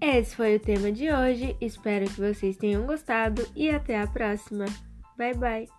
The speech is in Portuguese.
Esse foi o tema de hoje. Espero que vocês tenham gostado e até a próxima. Bye bye.